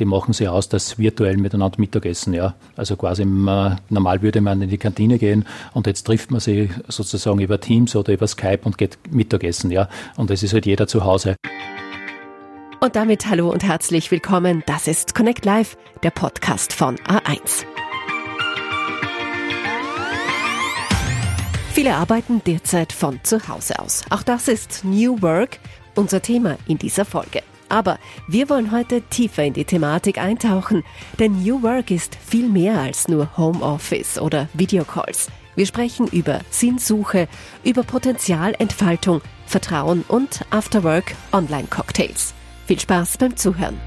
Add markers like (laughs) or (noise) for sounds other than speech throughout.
die machen sie aus, dass virtuell miteinander Mittagessen, ja. Also quasi äh, normal würde man in die Kantine gehen und jetzt trifft man sie sozusagen über Teams oder über Skype und geht Mittagessen, ja. Und es ist halt jeder zu Hause. Und damit hallo und herzlich willkommen. Das ist Connect Live, der Podcast von A1. Viele arbeiten derzeit von zu Hause aus. Auch das ist New Work, unser Thema in dieser Folge. Aber wir wollen heute tiefer in die Thematik eintauchen, denn New Work ist viel mehr als nur Homeoffice oder Videocalls. Wir sprechen über Sinnsuche, über Potenzialentfaltung, Vertrauen und Afterwork Online-Cocktails. Viel Spaß beim Zuhören.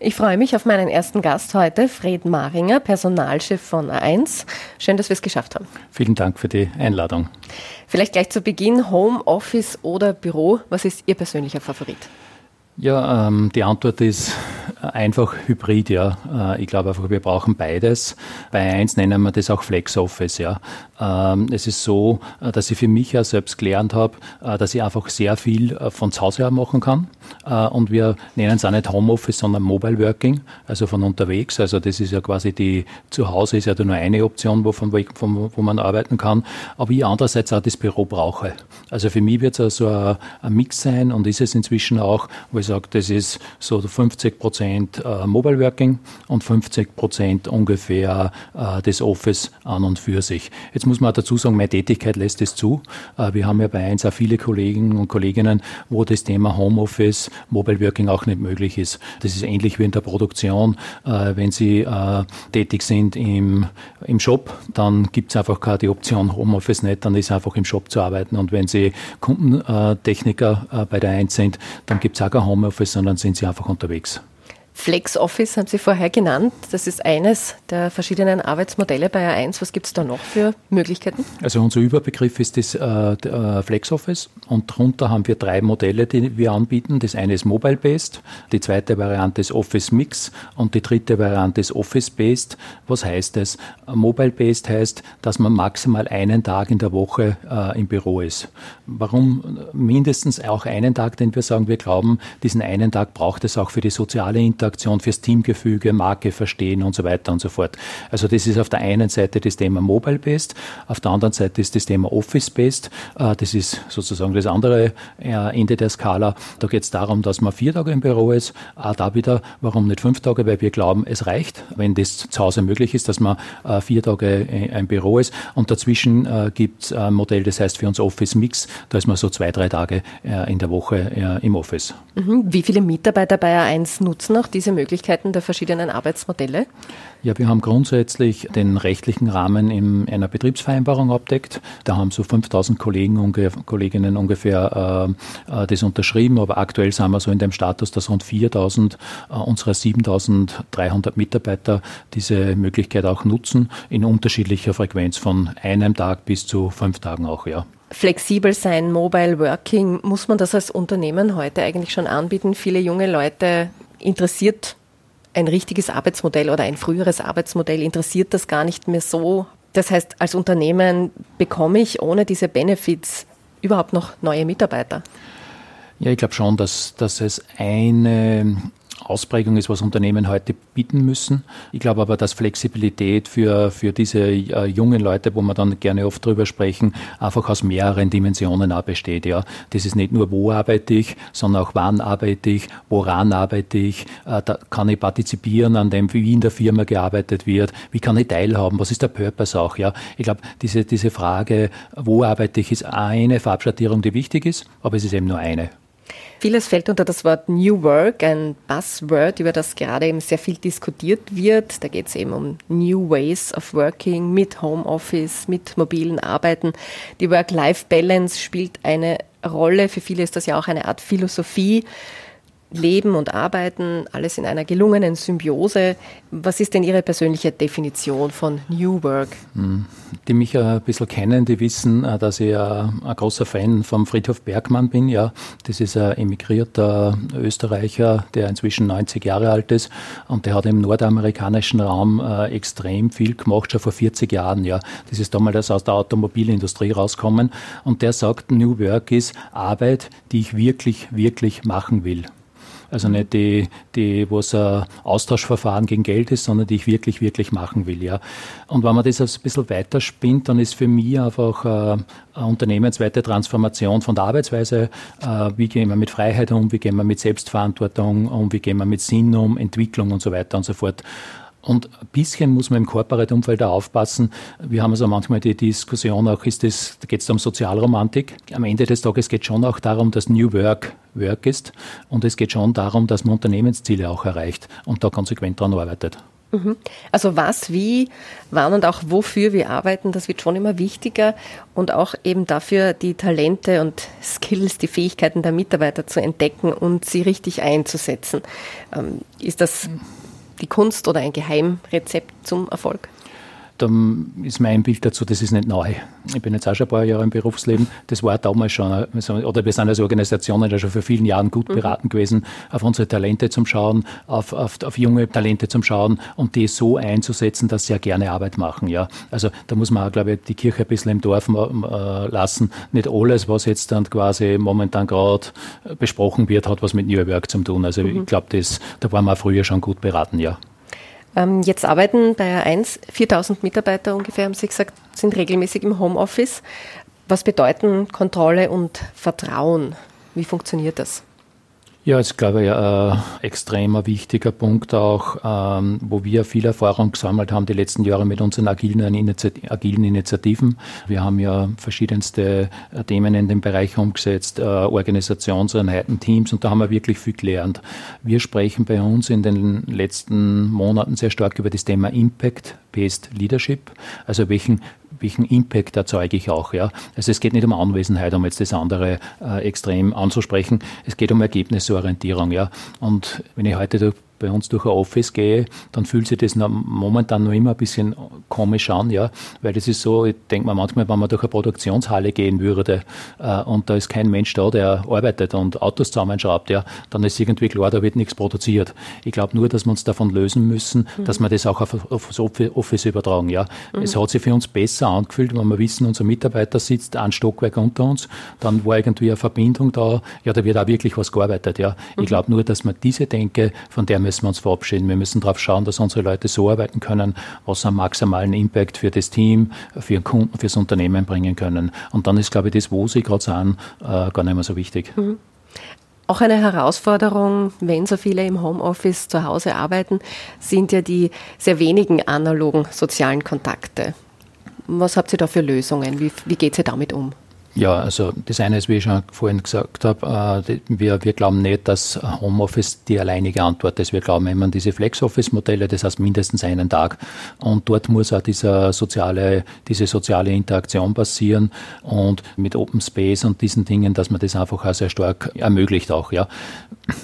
Ich freue mich auf meinen ersten Gast heute, Fred Maringer, Personalchef von A1. Schön, dass wir es geschafft haben. Vielen Dank für die Einladung. Vielleicht gleich zu Beginn, Homeoffice oder Büro, was ist Ihr persönlicher Favorit? Ja, ähm, die Antwort ist einfach Hybrid, ja. Äh, ich glaube einfach, wir brauchen beides. Bei eins nennen wir das auch Flex Office, ja. Ähm, es ist so, äh, dass ich für mich ja selbst gelernt habe, äh, dass ich einfach sehr viel von zu Hause her machen kann. Und wir nennen es auch nicht Homeoffice, sondern Mobile Working, also von unterwegs. Also das ist ja quasi die, zu Hause ist ja nur eine Option, wo, von, von, wo man arbeiten kann. Aber ich andererseits auch das Büro brauche. Also für mich wird es also ein, ein Mix sein und ist es inzwischen auch, wo ich sage, das ist so 50 Prozent äh, Mobile Working und 50 Prozent ungefähr äh, das Office an und für sich. Jetzt muss man auch dazu sagen, meine Tätigkeit lässt es zu. Wir haben ja bei eins auch viele Kollegen und Kolleginnen, wo das Thema Homeoffice, Mobile Working auch nicht möglich ist. Das ist ähnlich wie in der Produktion. Wenn Sie tätig sind im, im Shop, dann gibt es einfach keine die Option Homeoffice nicht, dann ist einfach im Shop zu arbeiten. Und wenn Sie Kundentechniker bei der Eins sind, dann gibt es auch kein Homeoffice, sondern sind Sie einfach unterwegs. Flex Office haben Sie vorher genannt. Das ist eines der verschiedenen Arbeitsmodelle bei A1. Was gibt es da noch für Möglichkeiten? Also unser Überbegriff ist das äh, äh, Flex Office und darunter haben wir drei Modelle, die wir anbieten. Das eine ist Mobile-Based, die zweite Variante ist Office Mix und die dritte Variante ist Office-Based. Was heißt das? Mobile-Based heißt, dass man maximal einen Tag in der Woche äh, im Büro ist. Warum mindestens auch einen Tag? Denn wir sagen, wir glauben, diesen einen Tag braucht es auch für die soziale Interaktion Interaktion, fürs Teamgefüge, Marke verstehen und so weiter und so fort. Also das ist auf der einen Seite das Thema Mobile-Based, auf der anderen Seite ist das Thema Office-Based. Äh, das ist sozusagen das andere äh, Ende der Skala. Da geht es darum, dass man vier Tage im Büro ist. Auch da wieder, warum nicht fünf Tage? Weil wir glauben, es reicht, wenn das zu Hause möglich ist, dass man äh, vier Tage im Büro ist. Und dazwischen gibt es ein Modell, das heißt für uns Office Mix. Da ist man so zwei, drei Tage in der Woche im Office. Mhm. Wie viele Mitarbeiter bei A1 nutzen auch diese Möglichkeiten der verschiedenen Arbeitsmodelle? Ja, wir haben grundsätzlich den rechtlichen Rahmen in einer Betriebsvereinbarung abdeckt. Da haben so 5000 Kollegen und Kolleginnen ungefähr äh, äh, das unterschrieben, aber aktuell sind wir so in dem Status, dass rund 4000 äh, unserer 7300 Mitarbeiter diese Möglichkeit auch nutzen, in unterschiedlicher Frequenz von einem Tag bis zu fünf Tagen auch, ja flexibel sein, Mobile Working, muss man das als Unternehmen heute eigentlich schon anbieten? Viele junge Leute interessiert ein richtiges Arbeitsmodell oder ein früheres Arbeitsmodell, interessiert das gar nicht mehr so. Das heißt, als Unternehmen bekomme ich ohne diese Benefits überhaupt noch neue Mitarbeiter? Ja, ich glaube schon, dass, dass es eine Ausprägung ist, was Unternehmen heute bieten müssen. Ich glaube aber, dass Flexibilität für, für diese äh, jungen Leute, wo wir dann gerne oft drüber sprechen, einfach aus mehreren Dimensionen auch besteht. Ja. Das ist nicht nur, wo arbeite ich, sondern auch wann arbeite ich, woran arbeite ich, äh, da kann ich partizipieren an dem, wie in der Firma gearbeitet wird, wie kann ich teilhaben, was ist der Purpose auch. Ja. Ich glaube, diese, diese Frage, wo arbeite ich, ist eine Farbschattierung, die wichtig ist, aber es ist eben nur eine. Vieles fällt unter das Wort New Work, ein Buzzword, über das gerade eben sehr viel diskutiert wird. Da geht es eben um New Ways of Working mit Homeoffice, mit mobilen Arbeiten. Die Work-Life-Balance spielt eine Rolle. Für viele ist das ja auch eine Art Philosophie. Leben und Arbeiten, alles in einer gelungenen Symbiose. Was ist denn Ihre persönliche Definition von New Work? Hm. Die mich ein bisschen kennen, die wissen, äh, dass ich ein großer Fan vom Friedhof Bergmann bin. Ja, das ist ein emigrierter Österreicher, der inzwischen 90 Jahre alt ist und der hat im nordamerikanischen Raum äh, extrem viel gemacht, schon vor 40 Jahren. Ja, das ist damals aus der Automobilindustrie rauskommen und der sagt, New Work ist Arbeit, die ich wirklich, wirklich machen will. Also nicht die, die wo es ein Austauschverfahren gegen Geld ist, sondern die ich wirklich, wirklich machen will. Ja. Und wenn man das ein bisschen weiter spinnt, dann ist für mich einfach äh, eine unternehmensweite Transformation von der Arbeitsweise. Äh, wie gehen wir mit Freiheit um, wie gehen wir mit Selbstverantwortung um, wie gehen wir mit Sinn um, Entwicklung und so weiter und so fort. Und ein bisschen muss man im Corporate-Umfeld da aufpassen. Wir haben also manchmal die Diskussion auch, ist das, da geht es um Sozialromantik. Am Ende des Tages geht es schon auch darum, dass New Work Work ist. Und es geht schon darum, dass man Unternehmensziele auch erreicht und da konsequent daran arbeitet. Mhm. Also was, wie, wann und auch wofür wir arbeiten, das wird schon immer wichtiger und auch eben dafür die Talente und Skills, die Fähigkeiten der Mitarbeiter zu entdecken und sie richtig einzusetzen. Ähm, ist das die Kunst oder ein Geheimrezept zum Erfolg? Dann ist mein Bild dazu, das ist nicht neu. Ich bin jetzt auch schon ein paar Jahre im Berufsleben. Das war damals schon, oder wir sind als Organisationen ja schon vor vielen Jahren gut mhm. beraten gewesen, auf unsere Talente zum Schauen, auf, auf, auf junge Talente zum Schauen und die so einzusetzen, dass sie ja gerne Arbeit machen. Ja. Also da muss man auch, glaube ich, die Kirche ein bisschen im Dorf äh, lassen. Nicht alles, was jetzt dann quasi momentan gerade besprochen wird, hat was mit New Work zu tun. Also mhm. ich glaube, da waren wir früher schon gut beraten, ja. Ähm, jetzt arbeiten bei A1 4000 Mitarbeiter ungefähr, haben Sie gesagt, sind regelmäßig im Homeoffice. Was bedeuten Kontrolle und Vertrauen? Wie funktioniert das? Ja, ist, glaube ich, ein extremer wichtiger Punkt auch, ähm, wo wir viel Erfahrung gesammelt haben die letzten Jahre mit unseren agilen, agilen Initiativen. Wir haben ja verschiedenste äh, Themen in dem Bereich umgesetzt, äh, Organisationseinheiten, Teams und da haben wir wirklich viel gelernt. Wir sprechen bei uns in den letzten Monaten sehr stark über das Thema Impact-Based Leadership, also welchen welchen Impact erzeuge ich auch. Ja? Also es geht nicht um Anwesenheit, um jetzt das andere äh, extrem anzusprechen. Es geht um Ergebnisorientierung. Ja? Und wenn ich heute bei uns durch ein Office gehe, dann fühlt sich das momentan noch immer ein bisschen komisch an, ja, weil das ist so, ich denke mir manchmal, wenn man durch eine Produktionshalle gehen würde äh, und da ist kein Mensch da, der arbeitet und Autos zusammenschraubt, ja, dann ist irgendwie klar, da wird nichts produziert. Ich glaube nur, dass wir uns davon lösen müssen, mhm. dass wir das auch auf, auf das Office übertragen, ja. Mhm. Es hat sich für uns besser angefühlt, wenn wir wissen, unser Mitarbeiter sitzt ein Stockwerk unter uns, dann war irgendwie eine Verbindung da, ja, da wird auch wirklich was gearbeitet, ja. Ich mhm. glaube nur, dass man diese Denke, von der müssen wir uns verabschieden. Wir müssen darauf schauen, dass unsere Leute so arbeiten können, was einen maximalen Impact für das Team, für den Kunden, fürs Unternehmen bringen können. Und dann ist, glaube ich, das, wo sie gerade sind, äh, gar nicht mehr so wichtig. Mhm. Auch eine Herausforderung, wenn so viele im Homeoffice zu Hause arbeiten, sind ja die sehr wenigen analogen sozialen Kontakte. Was habt ihr da für Lösungen? Wie, wie geht ihr damit um? Ja, also das eine ist, wie ich schon vorhin gesagt habe, äh, wir, wir glauben nicht, dass Homeoffice die alleinige Antwort ist. Wir glauben immer an diese Flex-Office-Modelle, das heißt mindestens einen Tag. Und dort muss auch dieser soziale, diese soziale Interaktion passieren und mit Open Space und diesen Dingen, dass man das einfach auch sehr stark ermöglicht auch, ja.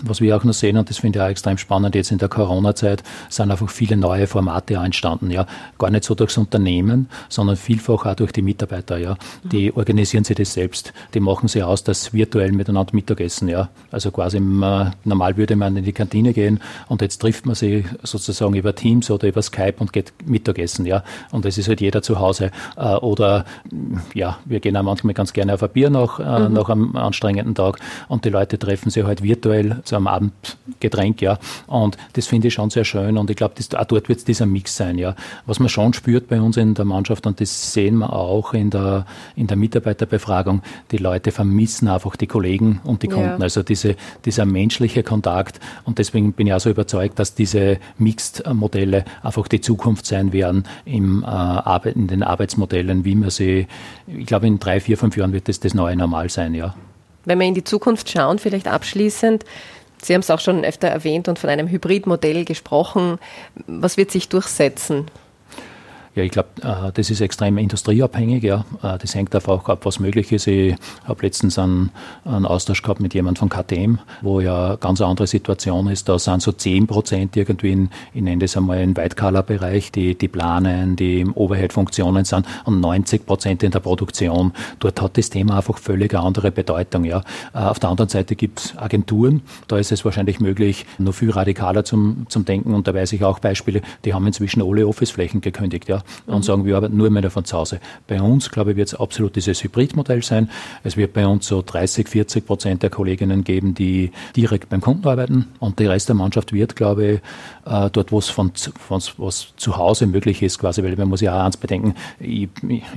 Was wir auch noch sehen, und das finde ich auch extrem spannend, jetzt in der Corona-Zeit sind einfach viele neue Formate entstanden, ja. Gar nicht so durchs Unternehmen, sondern vielfach auch durch die Mitarbeiter, ja. Die organisieren sich das selbst. Die machen sie aus, dass virtuell miteinander Mittagessen, ja. Also quasi normal würde man in die Kantine gehen und jetzt trifft man sie sozusagen über Teams oder über Skype und geht Mittagessen, ja. Und es ist halt jeder zu Hause. Äh, oder ja, wir gehen auch manchmal ganz gerne auf ein Bier nach, äh, mhm. nach einem anstrengenden Tag und die Leute treffen sich halt virtuell zu einem Abendgetränk, ja. Und das finde ich schon sehr schön und ich glaube, auch dort wird es dieser Mix sein, ja. Was man schon spürt bei uns in der Mannschaft und das sehen wir auch in der, in der Mitarbeiterbefragung, Befragung, die Leute vermissen einfach die Kollegen und die Kunden. Ja. Also diese, dieser menschliche Kontakt. Und deswegen bin ich auch so überzeugt, dass diese Mixed-Modelle einfach die Zukunft sein werden im, äh, in den Arbeitsmodellen, wie man sie, ich glaube, in drei, vier, fünf Jahren wird das das neue Normal sein, ja. Wenn wir in die Zukunft schauen, vielleicht abschließend, Sie haben es auch schon öfter erwähnt und von einem Hybridmodell gesprochen. Was wird sich durchsetzen? Ja, ich glaube, äh, das ist extrem industrieabhängig. Ja. Äh, das hängt davon auch ab, was möglich ist. Ich habe letztens einen, einen Austausch gehabt mit jemandem von KTM, wo ja eine ganz andere Situation ist. Da sind so 10 Prozent irgendwie in, ich nenne das einmal im White-Color-Bereich, die, die planen, die im Overhead-Funktionen sind und 90 Prozent in der Produktion. Dort hat das Thema einfach völlig eine andere Bedeutung. Ja. Äh, auf der anderen Seite gibt es Agenturen, da ist es wahrscheinlich möglich, noch viel radikaler zum, zum Denken und da weiß ich auch Beispiele, die haben inzwischen alle Office-Flächen gekündigt. Ja und mhm. sagen, wir arbeiten nur mehr von zu Hause. Bei uns, glaube ich, wird es absolut dieses Hybridmodell sein. Es wird bei uns so 30, 40 Prozent der Kolleginnen geben, die direkt beim Kunden arbeiten und der Rest der Mannschaft wird, glaube ich, äh, dort, wo es von, von, was zu Hause möglich ist, quasi, weil man muss ja auch eins bedenken, ich,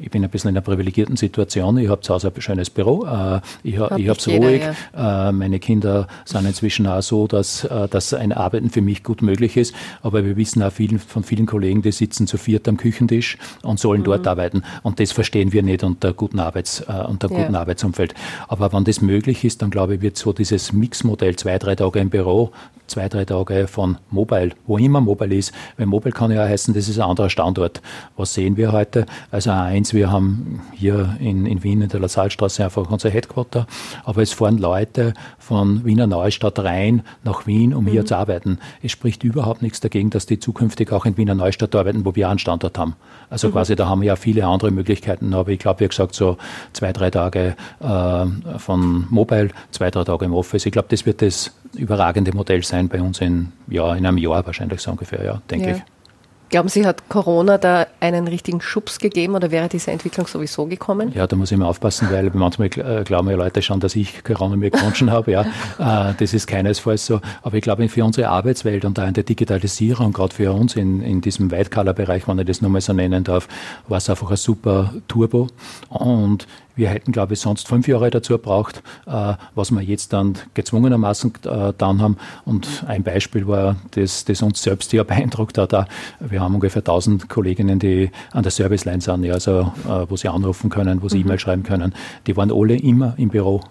ich bin ein bisschen in einer privilegierten Situation. Ich habe zu Hause ein schönes Büro, äh, ich, ich habe es ruhig. Ja. Äh, meine Kinder sind inzwischen auch so, dass, dass ein Arbeiten für mich gut möglich ist. Aber wir wissen auch vielen, von vielen Kollegen, die sitzen zu viert am Küchentisch und sollen mhm. dort arbeiten. Und das verstehen wir nicht unter guten Arbeits, unter ja. guten Arbeitsumfeld. Aber wenn das möglich ist, dann glaube ich, wird so dieses Mixmodell zwei, drei Tage im Büro, zwei, drei Tage von Mobile, wo immer Mobile ist. Weil Mobile kann ja heißen, das ist ein anderer Standort. Was sehen wir heute? Also eins, wir haben hier in, in Wien in der Lassalstraße einfach unser Headquarter, aber es fahren Leute von Wiener Neustadt rein nach Wien, um mhm. hier zu arbeiten. Es spricht überhaupt nichts dagegen, dass die zukünftig auch in Wiener Neustadt arbeiten, wo wir einen Standort haben. Also mhm. quasi, da haben wir ja viele andere Möglichkeiten, aber ich glaube, wie gesagt, so zwei, drei Tage äh, von Mobile, zwei, drei Tage im Office. Ich glaube, das wird das überragende Modell sein bei uns in, ja, in einem Jahr wahrscheinlich so ungefähr, ja, denke ja. ich. Glauben Sie, hat Corona da einen richtigen Schubs gegeben oder wäre diese Entwicklung sowieso gekommen? Ja, da muss ich mal aufpassen, weil manchmal äh, glauben ja Leute schon, dass ich Corona mir gewünscht habe. Ja, (laughs) äh, das ist keinesfalls so. Aber ich glaube, für unsere Arbeitswelt und da in der Digitalisierung, gerade für uns in, in diesem White-Color-Bereich, wenn ich das nochmal so nennen darf, war es einfach ein super Turbo. Und wir hätten, glaube ich, sonst fünf Jahre dazu gebraucht, äh, was wir jetzt dann gezwungenermaßen äh, dann haben. Und ein Beispiel war, das, das uns selbst ja (laughs) beeindruckt hat. Auch. Wir haben ungefähr 1000 Kolleginnen, die an der Serviceline sind, ja, also äh, wo sie anrufen können, wo sie mhm. E-Mail schreiben können. Die waren alle immer im Büro.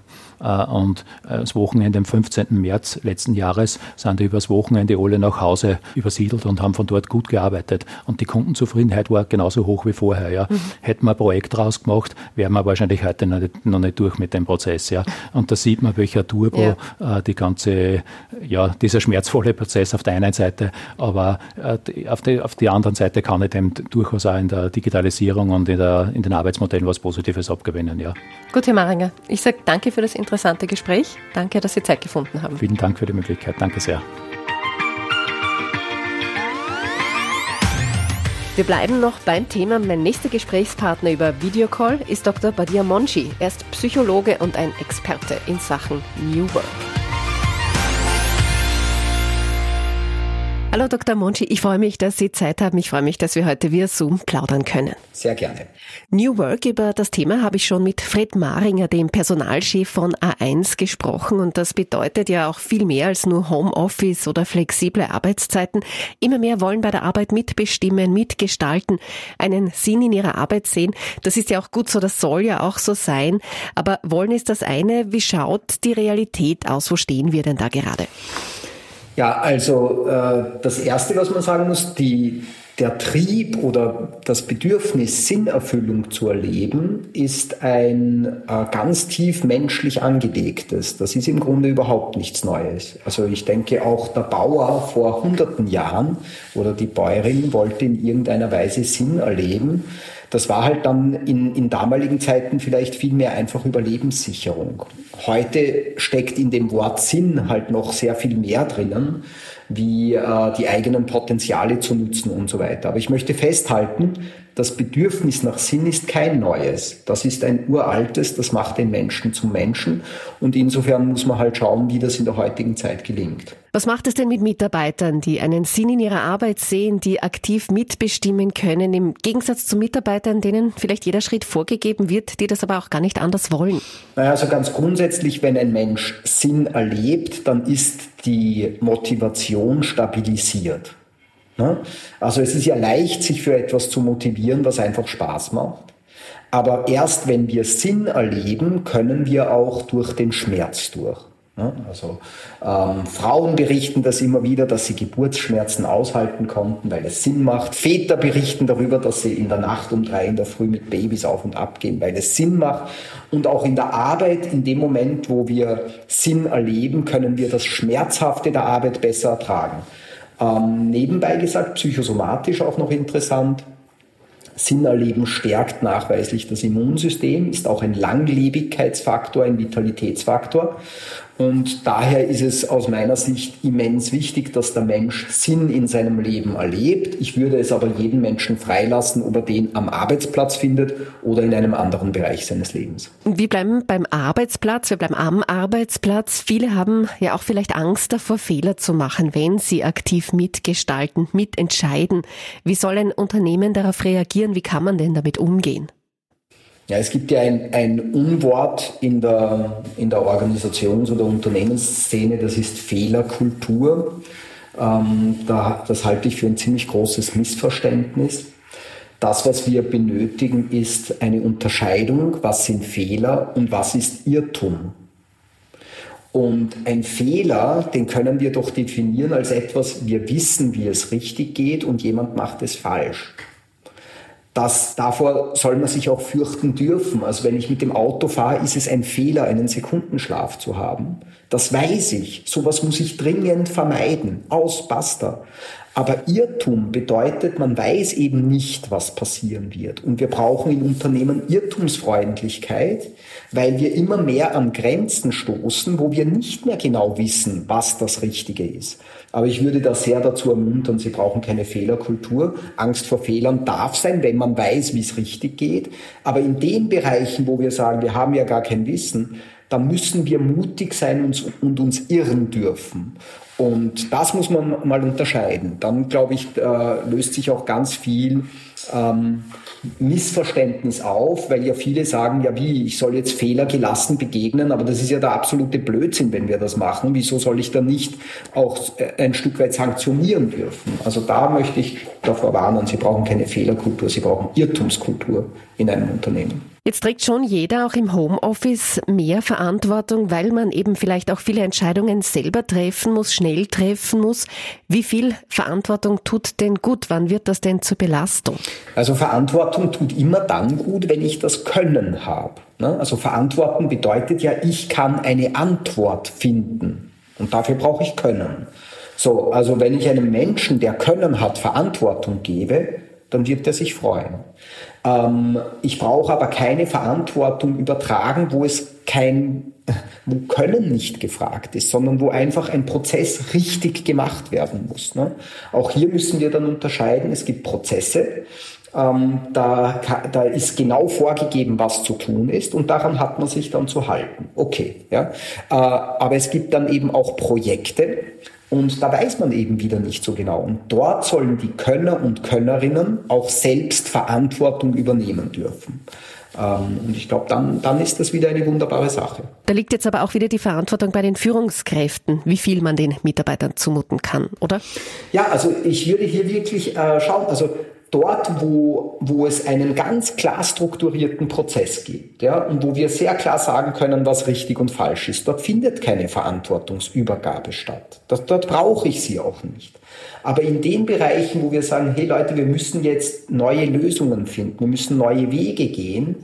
Äh, und äh, das Wochenende am 15. März letzten Jahres sind die übers Wochenende alle nach Hause übersiedelt und haben von dort gut gearbeitet. Und die Kundenzufriedenheit war genauso hoch wie vorher. Ja. Mhm. Hätten wir ein Projekt draus gemacht, wären wir wahrscheinlich heute noch nicht, noch nicht durch mit dem Prozess. Ja. Und da sieht man, welcher Turbo ja. äh, die ganze, ja, dieser schmerzvolle Prozess auf der einen Seite, aber äh, auf, die, auf die anderen Seite kann ich dem durchaus auch in der Digitalisierung und in, der, in den Arbeitsmodellen was Positives abgewinnen. Ja. Gut, Herr Maringer, ich sage danke für das Interesse interessante Gespräch. Danke, dass Sie Zeit gefunden haben. Vielen Dank für die Möglichkeit. Danke sehr. Wir bleiben noch beim Thema. Mein nächster Gesprächspartner über Videocall ist Dr. Badia Monchi. Er ist Psychologe und ein Experte in Sachen New Work. Hallo Dr. Monchi, ich freue mich, dass Sie Zeit haben. Ich freue mich, dass wir heute via Zoom plaudern können. Sehr gerne. New Work, über das Thema habe ich schon mit Fred Maringer, dem Personalchef von A1, gesprochen. Und das bedeutet ja auch viel mehr als nur Homeoffice oder flexible Arbeitszeiten. Immer mehr wollen bei der Arbeit mitbestimmen, mitgestalten, einen Sinn in ihrer Arbeit sehen. Das ist ja auch gut so, das soll ja auch so sein. Aber wollen ist das eine. Wie schaut die Realität aus? Wo stehen wir denn da gerade? Ja, also äh, das Erste, was man sagen muss, die, der Trieb oder das Bedürfnis, Sinnerfüllung zu erleben, ist ein äh, ganz tief menschlich angelegtes. Das ist im Grunde überhaupt nichts Neues. Also ich denke auch der Bauer vor hunderten Jahren oder die Bäuerin wollte in irgendeiner Weise Sinn erleben. Das war halt dann in, in damaligen Zeiten vielleicht viel mehr einfach Überlebenssicherung. Heute steckt in dem Wort Sinn halt noch sehr viel mehr drinnen, wie äh, die eigenen Potenziale zu nutzen und so weiter. Aber ich möchte festhalten, das Bedürfnis nach Sinn ist kein neues. Das ist ein uraltes, das macht den Menschen zum Menschen. Und insofern muss man halt schauen, wie das in der heutigen Zeit gelingt. Was macht es denn mit Mitarbeitern, die einen Sinn in ihrer Arbeit sehen, die aktiv mitbestimmen können, im Gegensatz zu Mitarbeitern, denen vielleicht jeder Schritt vorgegeben wird, die das aber auch gar nicht anders wollen? Naja, also ganz grundsätzlich, wenn ein Mensch Sinn erlebt, dann ist die Motivation stabilisiert. Ne? Also es ist ja leicht, sich für etwas zu motivieren, was einfach Spaß macht. Aber erst wenn wir Sinn erleben, können wir auch durch den Schmerz durch. Ne? Also ähm, Frauen berichten das immer wieder, dass sie Geburtsschmerzen aushalten konnten, weil es Sinn macht. Väter berichten darüber, dass sie in der Nacht um drei in der Früh mit Babys auf und ab gehen, weil es Sinn macht. Und auch in der Arbeit, in dem Moment, wo wir Sinn erleben, können wir das Schmerzhafte der Arbeit besser ertragen. Ähm, nebenbei gesagt, psychosomatisch auch noch interessant. Sinnerleben stärkt nachweislich das Immunsystem, ist auch ein Langlebigkeitsfaktor, ein Vitalitätsfaktor. Und daher ist es aus meiner Sicht immens wichtig, dass der Mensch Sinn in seinem Leben erlebt. Ich würde es aber jeden Menschen freilassen, ob er den am Arbeitsplatz findet oder in einem anderen Bereich seines Lebens. Wir bleiben beim Arbeitsplatz, wir bleiben am Arbeitsplatz. Viele haben ja auch vielleicht Angst davor, Fehler zu machen, wenn sie aktiv mitgestalten, mitentscheiden. Wie soll ein Unternehmen darauf reagieren? Wie kann man denn damit umgehen? Ja, es gibt ja ein, ein Unwort in der, in der Organisations- oder Unternehmensszene, das ist Fehlerkultur. Ähm, da, das halte ich für ein ziemlich großes Missverständnis. Das, was wir benötigen, ist eine Unterscheidung, was sind Fehler und was ist Irrtum. Und ein Fehler, den können wir doch definieren als etwas, wir wissen, wie es richtig geht und jemand macht es falsch das, davor soll man sich auch fürchten dürfen. Also wenn ich mit dem Auto fahre, ist es ein Fehler, einen Sekundenschlaf zu haben. Das weiß ich. Sowas muss ich dringend vermeiden. Aus, basta. Aber Irrtum bedeutet, man weiß eben nicht, was passieren wird. Und wir brauchen in Unternehmen Irrtumsfreundlichkeit, weil wir immer mehr an Grenzen stoßen, wo wir nicht mehr genau wissen, was das Richtige ist. Aber ich würde da sehr dazu ermuntern, Sie brauchen keine Fehlerkultur. Angst vor Fehlern darf sein, wenn man weiß, wie es richtig geht. Aber in den Bereichen, wo wir sagen, wir haben ja gar kein Wissen, da müssen wir mutig sein und, und uns irren dürfen. Und das muss man mal unterscheiden. Dann, glaube ich, äh, löst sich auch ganz viel ähm, Missverständnis auf, weil ja viele sagen, ja wie, ich soll jetzt Fehler gelassen begegnen, aber das ist ja der absolute Blödsinn, wenn wir das machen. Wieso soll ich dann nicht auch äh, ein Stück weit sanktionieren dürfen? Also da möchte ich davor warnen, Sie brauchen keine Fehlerkultur, Sie brauchen Irrtumskultur in einem Unternehmen. Jetzt trägt schon jeder auch im Homeoffice mehr Verantwortung, weil man eben vielleicht auch viele Entscheidungen selber treffen muss, schnell treffen muss. Wie viel Verantwortung tut denn gut? Wann wird das denn zur Belastung? Also Verantwortung tut immer dann gut, wenn ich das Können habe. Ne? Also Verantwortung bedeutet ja, ich kann eine Antwort finden. Und dafür brauche ich Können. So, also wenn ich einem Menschen, der Können hat, Verantwortung gebe, dann wird er sich freuen. Ähm, ich brauche aber keine Verantwortung übertragen, wo es kein, (laughs) wo Können nicht gefragt ist, sondern wo einfach ein Prozess richtig gemacht werden muss. Ne? Auch hier müssen wir dann unterscheiden. Es gibt Prozesse, ähm, da, da ist genau vorgegeben, was zu tun ist und daran hat man sich dann zu halten. Okay, ja. Äh, aber es gibt dann eben auch Projekte, und da weiß man eben wieder nicht so genau. Und dort sollen die Könner und Könnerinnen auch selbst Verantwortung übernehmen dürfen. Ähm, und ich glaube, dann, dann ist das wieder eine wunderbare Sache. Da liegt jetzt aber auch wieder die Verantwortung bei den Führungskräften, wie viel man den Mitarbeitern zumuten kann, oder? Ja, also ich würde hier wirklich äh, schauen, also dort, wo, wo es einen ganz klar strukturierten Prozess gibt, ja, und wo wir sehr klar sagen können, was richtig und falsch ist, dort findet keine Verantwortungsübergabe statt. Das, dort brauche ich sie auch nicht. Aber in den Bereichen, wo wir sagen, hey Leute, wir müssen jetzt neue Lösungen finden, wir müssen neue Wege gehen,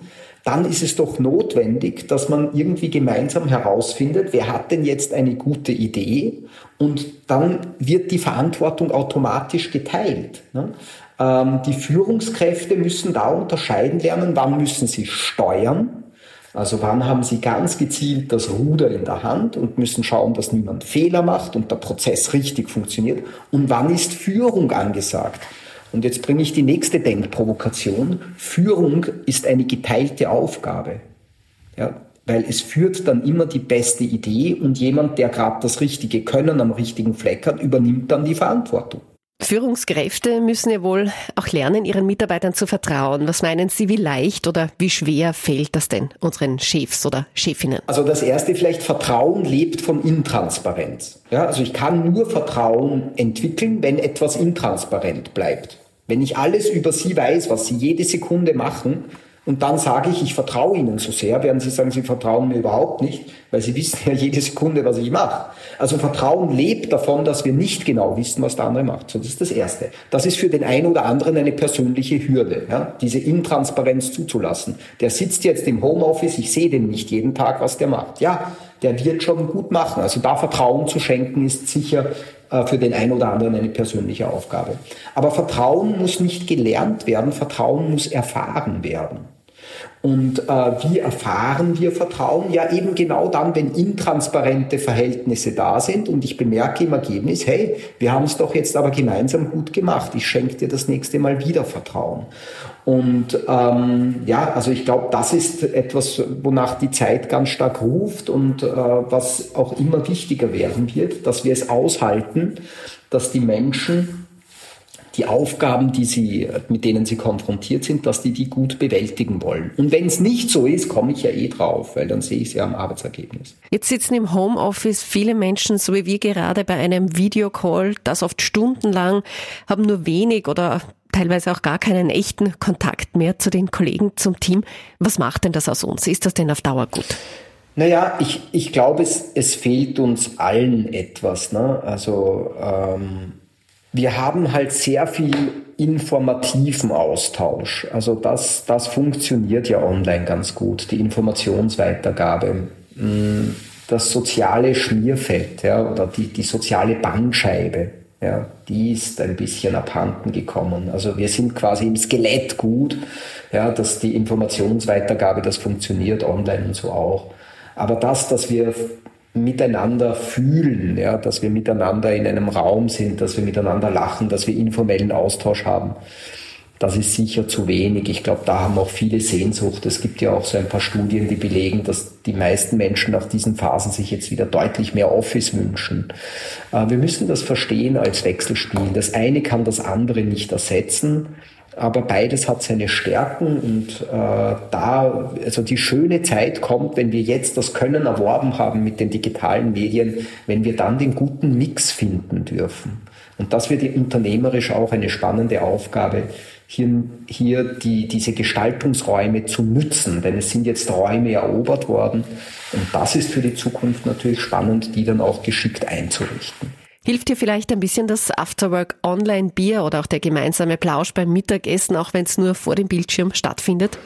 dann ist es doch notwendig, dass man irgendwie gemeinsam herausfindet, wer hat denn jetzt eine gute Idee und dann wird die Verantwortung automatisch geteilt. Ne? Ähm, die Führungskräfte müssen da unterscheiden lernen, wann müssen sie steuern. Also wann haben sie ganz gezielt das Ruder in der Hand und müssen schauen, dass niemand Fehler macht und der Prozess richtig funktioniert. Und wann ist Führung angesagt? Und jetzt bringe ich die nächste Denkprovokation. Führung ist eine geteilte Aufgabe. Ja, weil es führt dann immer die beste Idee und jemand, der gerade das richtige Können am richtigen Fleck hat, übernimmt dann die Verantwortung. Führungskräfte müssen ja wohl auch lernen, ihren Mitarbeitern zu vertrauen. Was meinen Sie, wie leicht oder wie schwer fällt das denn unseren Chefs oder Chefinnen? Also das erste vielleicht, Vertrauen lebt von Intransparenz. Ja, also ich kann nur Vertrauen entwickeln, wenn etwas intransparent bleibt. Wenn ich alles über Sie weiß, was Sie jede Sekunde machen, und dann sage ich, ich vertraue Ihnen so sehr, werden Sie sagen, Sie vertrauen mir überhaupt nicht, weil Sie wissen ja (laughs) jede Sekunde, was ich mache. Also Vertrauen lebt davon, dass wir nicht genau wissen, was der andere macht. So, das ist das Erste. Das ist für den einen oder anderen eine persönliche Hürde, ja, diese Intransparenz zuzulassen. Der sitzt jetzt im Homeoffice, ich sehe den nicht jeden Tag, was der macht. Ja, der wird schon gut machen. Also da Vertrauen zu schenken, ist sicher äh, für den einen oder anderen eine persönliche Aufgabe. Aber Vertrauen muss nicht gelernt werden, Vertrauen muss erfahren werden. Und äh, wie erfahren wir Vertrauen? Ja, eben genau dann, wenn intransparente Verhältnisse da sind und ich bemerke im Ergebnis, hey, wir haben es doch jetzt aber gemeinsam gut gemacht. Ich schenke dir das nächste Mal wieder Vertrauen. Und ähm, ja, also ich glaube, das ist etwas, wonach die Zeit ganz stark ruft und äh, was auch immer wichtiger werden wird, dass wir es aushalten, dass die Menschen die Aufgaben, die sie, mit denen sie konfrontiert sind, dass die die gut bewältigen wollen. Und wenn es nicht so ist, komme ich ja eh drauf, weil dann sehe ich es ja am Arbeitsergebnis. Jetzt sitzen im Homeoffice viele Menschen, so wie wir gerade bei einem Videocall, das oft stundenlang, haben nur wenig oder teilweise auch gar keinen echten Kontakt mehr zu den Kollegen, zum Team. Was macht denn das aus uns? Ist das denn auf Dauer gut? Naja, ich, ich glaube, es, es fehlt uns allen etwas. Ne? Also ähm, wir haben halt sehr viel informativen Austausch. Also das, das funktioniert ja online ganz gut, die Informationsweitergabe. Mm, das soziale Schmierfeld ja, oder die, die soziale Bandscheibe ja, die ist ein bisschen abhanden gekommen. Also wir sind quasi im Skelett gut, ja, dass die Informationsweitergabe, das funktioniert online und so auch. Aber das, dass wir miteinander fühlen, ja, dass wir miteinander in einem Raum sind, dass wir miteinander lachen, dass wir informellen Austausch haben, das ist sicher zu wenig. Ich glaube, da haben auch viele Sehnsucht. Es gibt ja auch so ein paar Studien, die belegen, dass die meisten Menschen nach diesen Phasen sich jetzt wieder deutlich mehr Office wünschen. Äh, wir müssen das verstehen als Wechselspiel. Das eine kann das andere nicht ersetzen. Aber beides hat seine Stärken und äh, da, also die schöne Zeit kommt, wenn wir jetzt das Können erworben haben mit den digitalen Medien, wenn wir dann den guten Mix finden dürfen. Und das wird unternehmerisch auch eine spannende Aufgabe, hier, hier die, diese Gestaltungsräume zu nützen, denn es sind jetzt Räume erobert worden und das ist für die Zukunft natürlich spannend, die dann auch geschickt einzurichten. Hilft dir vielleicht ein bisschen das Afterwork Online Bier oder auch der gemeinsame Plausch beim Mittagessen, auch wenn es nur vor dem Bildschirm stattfindet?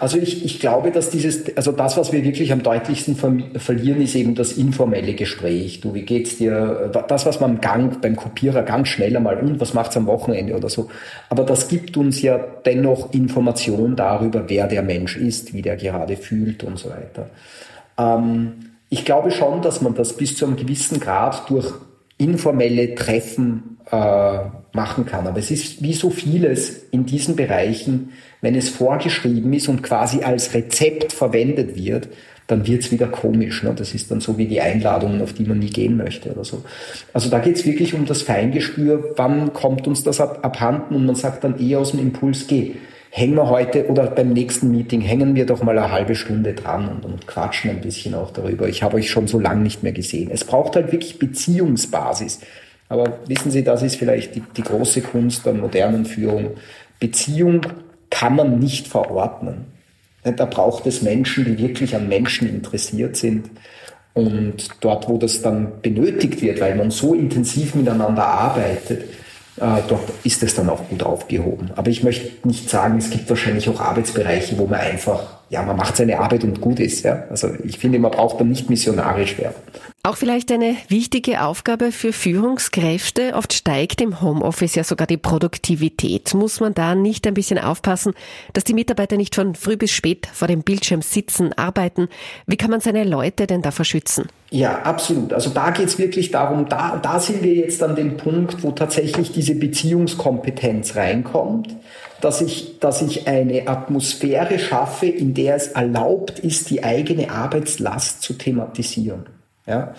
Also ich, ich glaube, dass dieses, also das, was wir wirklich am deutlichsten verlieren, ist eben das informelle Gespräch. Du, wie geht's dir? Das, was man am Gang, beim Kopierer ganz schnell einmal und was macht's am Wochenende oder so. Aber das gibt uns ja dennoch Information darüber, wer der Mensch ist, wie der gerade fühlt und so weiter. Ähm, ich glaube schon, dass man das bis zu einem gewissen Grad durch informelle Treffen äh, machen kann. Aber es ist wie so vieles in diesen Bereichen, wenn es vorgeschrieben ist und quasi als Rezept verwendet wird, dann wird's wieder komisch. Ne? Das ist dann so wie die Einladungen, auf die man nie gehen möchte oder so. Also da geht's wirklich um das Feingespür, wann kommt uns das ab, abhanden und man sagt dann eher aus dem Impuls, geh hängen wir heute oder beim nächsten Meeting hängen wir doch mal eine halbe Stunde dran und, und quatschen ein bisschen auch darüber. Ich habe euch schon so lange nicht mehr gesehen. Es braucht halt wirklich Beziehungsbasis. Aber wissen Sie, das ist vielleicht die, die große Kunst der modernen Führung. Beziehung kann man nicht verordnen. Da braucht es Menschen, die wirklich an Menschen interessiert sind. Und dort, wo das dann benötigt wird, weil man so intensiv miteinander arbeitet, äh, dort ist es dann auch gut aufgehoben. Aber ich möchte nicht sagen, es gibt wahrscheinlich auch Arbeitsbereiche, wo man einfach ja, man macht seine Arbeit und gut ist. Ja? Also ich finde, man braucht dann nicht missionarisch werden. Auch vielleicht eine wichtige Aufgabe für Führungskräfte. Oft steigt im Homeoffice ja sogar die Produktivität. Muss man da nicht ein bisschen aufpassen, dass die Mitarbeiter nicht von früh bis spät vor dem Bildschirm sitzen, arbeiten? Wie kann man seine Leute denn davor schützen? Ja, absolut. Also da geht es wirklich darum, da, da sind wir jetzt an dem Punkt, wo tatsächlich diese Beziehungskompetenz reinkommt dass ich, dass ich eine Atmosphäre schaffe, in der es erlaubt ist, die eigene Arbeitslast zu thematisieren. Ja?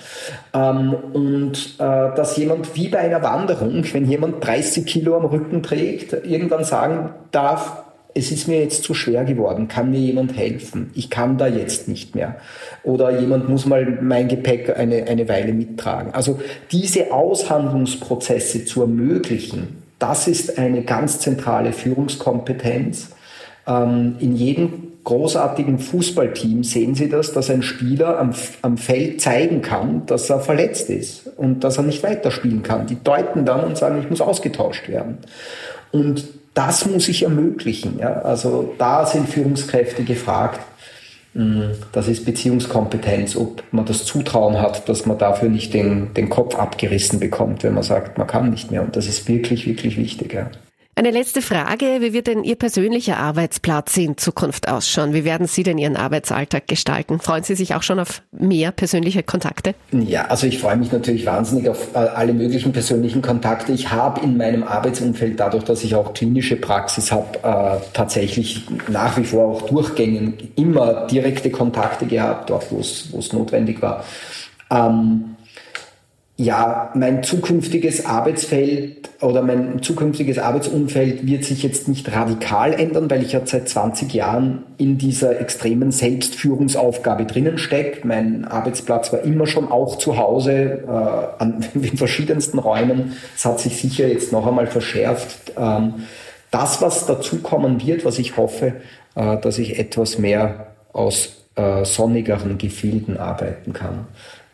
Ähm, und äh, dass jemand wie bei einer Wanderung, wenn jemand 30 Kilo am Rücken trägt, irgendwann sagen darf, es ist mir jetzt zu schwer geworden, kann mir jemand helfen? Ich kann da jetzt nicht mehr. Oder jemand muss mal mein Gepäck eine, eine Weile mittragen. Also diese Aushandlungsprozesse zu ermöglichen, das ist eine ganz zentrale Führungskompetenz. Ähm, in jedem großartigen Fußballteam sehen Sie das, dass ein Spieler am, am Feld zeigen kann, dass er verletzt ist und dass er nicht weiterspielen kann. Die deuten dann und sagen, ich muss ausgetauscht werden. Und das muss ich ermöglichen. Ja? Also da sind Führungskräfte gefragt, Mm, das ist Beziehungskompetenz, ob man das Zutrauen hat, dass man dafür nicht den, den Kopf abgerissen bekommt, wenn man sagt, man kann nicht mehr. Und das ist wirklich, wirklich wichtig. Ja. Eine letzte Frage. Wie wird denn Ihr persönlicher Arbeitsplatz in Zukunft ausschauen? Wie werden Sie denn Ihren Arbeitsalltag gestalten? Freuen Sie sich auch schon auf mehr persönliche Kontakte? Ja, also ich freue mich natürlich wahnsinnig auf äh, alle möglichen persönlichen Kontakte. Ich habe in meinem Arbeitsumfeld, dadurch, dass ich auch klinische Praxis habe, äh, tatsächlich nach wie vor auch durchgängig immer direkte Kontakte gehabt, dort wo es notwendig war. Ähm, ja, mein zukünftiges Arbeitsfeld oder mein zukünftiges Arbeitsumfeld wird sich jetzt nicht radikal ändern, weil ich ja seit 20 Jahren in dieser extremen Selbstführungsaufgabe drinnen stecke. Mein Arbeitsplatz war immer schon auch zu Hause äh, an (laughs) den verschiedensten Räumen. Es hat sich sicher jetzt noch einmal verschärft. Ähm, das, was dazukommen wird, was ich hoffe, äh, dass ich etwas mehr aus äh, sonnigeren Gefilden arbeiten kann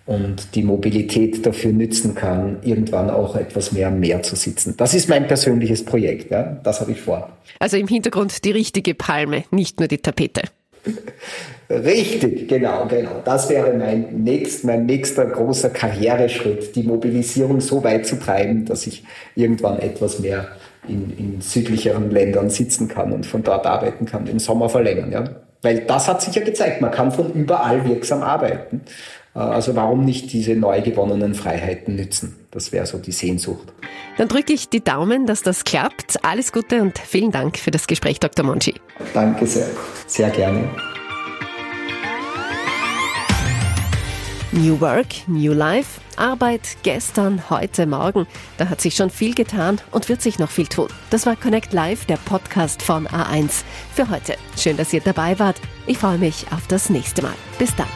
und die Mobilität dafür nützen kann, irgendwann auch etwas mehr am Meer zu sitzen. Das ist mein persönliches Projekt, ja? das habe ich vor. Also im Hintergrund die richtige Palme, nicht nur die Tapete. (laughs) Richtig, genau, genau. Das wäre mein, nächst, mein nächster großer Karriereschritt, die Mobilisierung so weit zu treiben, dass ich irgendwann etwas mehr in, in südlicheren Ländern sitzen kann und von dort arbeiten kann, den Sommer verlängern. Ja? Weil das hat sich ja gezeigt, man kann von überall wirksam arbeiten. Äh, also warum nicht diese neu gewonnenen Freiheiten nützen? Das wäre so die Sehnsucht. Dann drücke ich die Daumen, dass das klappt. Alles Gute und vielen Dank für das Gespräch, Dr. Monchi. Danke sehr. Sehr gerne. New Work, New Life, Arbeit gestern, heute, morgen. Da hat sich schon viel getan und wird sich noch viel tun. Das war Connect Live, der Podcast von A1 für heute. Schön, dass ihr dabei wart. Ich freue mich auf das nächste Mal. Bis dann.